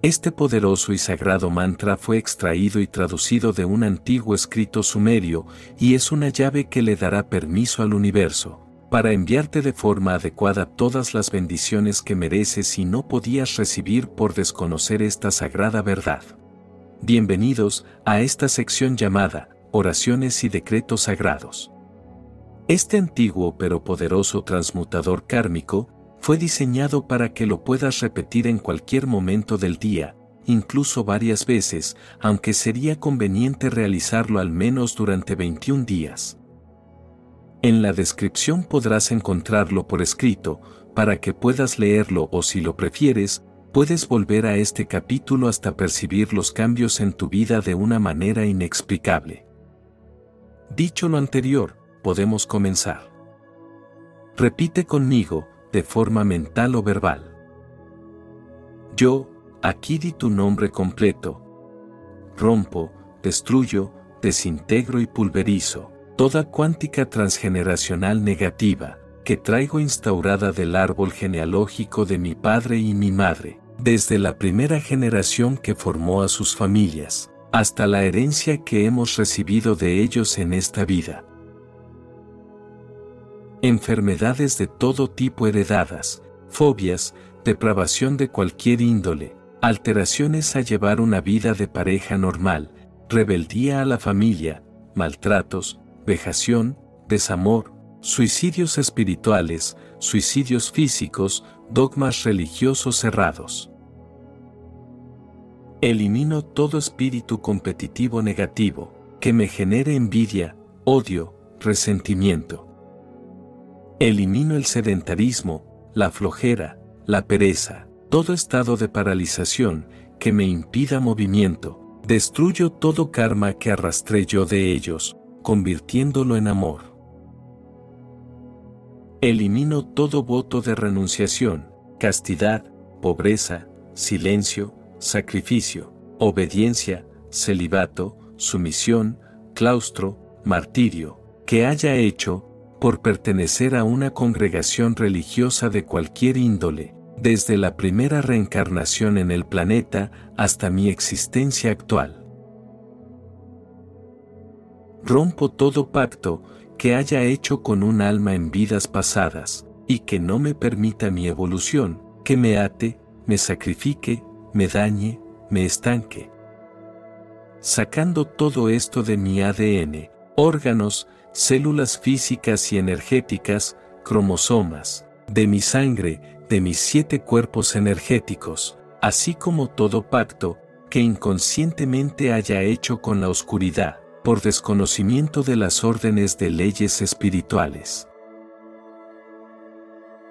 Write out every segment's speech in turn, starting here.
Este poderoso y sagrado mantra fue extraído y traducido de un antiguo escrito sumerio y es una llave que le dará permiso al universo para enviarte de forma adecuada todas las bendiciones que mereces y no podías recibir por desconocer esta sagrada verdad. Bienvenidos a esta sección llamada Oraciones y Decretos Sagrados. Este antiguo pero poderoso transmutador kármico fue diseñado para que lo puedas repetir en cualquier momento del día, incluso varias veces, aunque sería conveniente realizarlo al menos durante 21 días. En la descripción podrás encontrarlo por escrito, para que puedas leerlo o si lo prefieres, puedes volver a este capítulo hasta percibir los cambios en tu vida de una manera inexplicable. Dicho lo anterior, podemos comenzar. Repite conmigo, de forma mental o verbal. Yo, aquí di tu nombre completo. Rompo, destruyo, desintegro y pulverizo toda cuántica transgeneracional negativa, que traigo instaurada del árbol genealógico de mi padre y mi madre, desde la primera generación que formó a sus familias, hasta la herencia que hemos recibido de ellos en esta vida. Enfermedades de todo tipo heredadas, fobias, depravación de cualquier índole, alteraciones a llevar una vida de pareja normal, rebeldía a la familia, maltratos, vejación, desamor, suicidios espirituales, suicidios físicos, dogmas religiosos cerrados. Elimino todo espíritu competitivo negativo, que me genere envidia, odio, resentimiento. Elimino el sedentarismo, la flojera, la pereza, todo estado de paralización que me impida movimiento. Destruyo todo karma que arrastré yo de ellos, convirtiéndolo en amor. Elimino todo voto de renunciación, castidad, pobreza, silencio, sacrificio, obediencia, celibato, sumisión, claustro, martirio, que haya hecho, por pertenecer a una congregación religiosa de cualquier índole, desde la primera reencarnación en el planeta hasta mi existencia actual rompo todo pacto que haya hecho con un alma en vidas pasadas, y que no me permita mi evolución, que me ate, me sacrifique, me dañe, me estanque. Sacando todo esto de mi ADN, órganos, células físicas y energéticas, cromosomas, de mi sangre, de mis siete cuerpos energéticos, así como todo pacto que inconscientemente haya hecho con la oscuridad, por desconocimiento de las órdenes de leyes espirituales.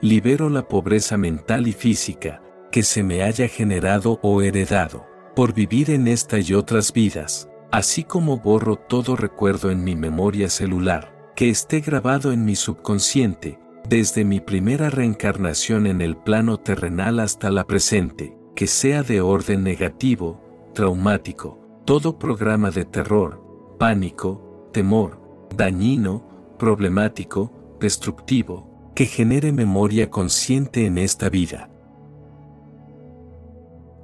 Libero la pobreza mental y física que se me haya generado o heredado por vivir en esta y otras vidas, así como borro todo recuerdo en mi memoria celular que esté grabado en mi subconsciente desde mi primera reencarnación en el plano terrenal hasta la presente, que sea de orden negativo, traumático, todo programa de terror, pánico, temor, dañino, problemático, destructivo, que genere memoria consciente en esta vida.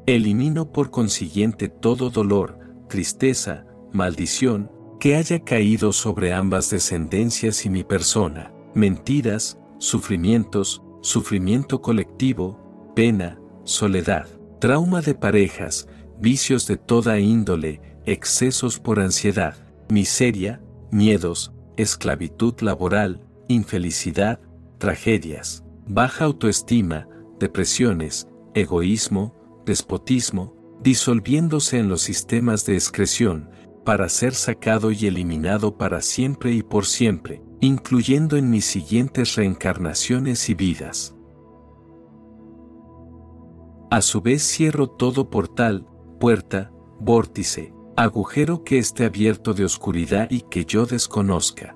Elimino por consiguiente todo dolor, tristeza, maldición, que haya caído sobre ambas descendencias y mi persona, mentiras, sufrimientos, sufrimiento colectivo, pena, soledad, trauma de parejas, vicios de toda índole, excesos por ansiedad, miseria, miedos, esclavitud laboral, infelicidad, tragedias, baja autoestima, depresiones, egoísmo, despotismo, disolviéndose en los sistemas de excreción, para ser sacado y eliminado para siempre y por siempre, incluyendo en mis siguientes reencarnaciones y vidas. A su vez cierro todo portal, puerta, vórtice, agujero que esté abierto de oscuridad y que yo desconozca.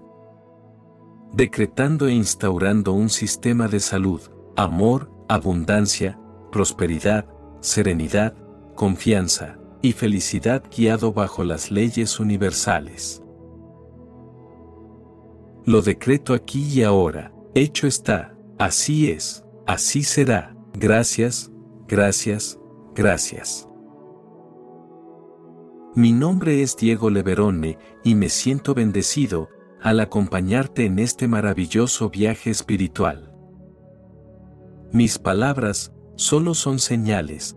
Decretando e instaurando un sistema de salud, amor, abundancia, prosperidad, serenidad, confianza y felicidad guiado bajo las leyes universales. Lo decreto aquí y ahora, hecho está, así es, así será, gracias, gracias, gracias. Mi nombre es Diego Leverone y me siento bendecido al acompañarte en este maravilloso viaje espiritual. Mis palabras solo son señales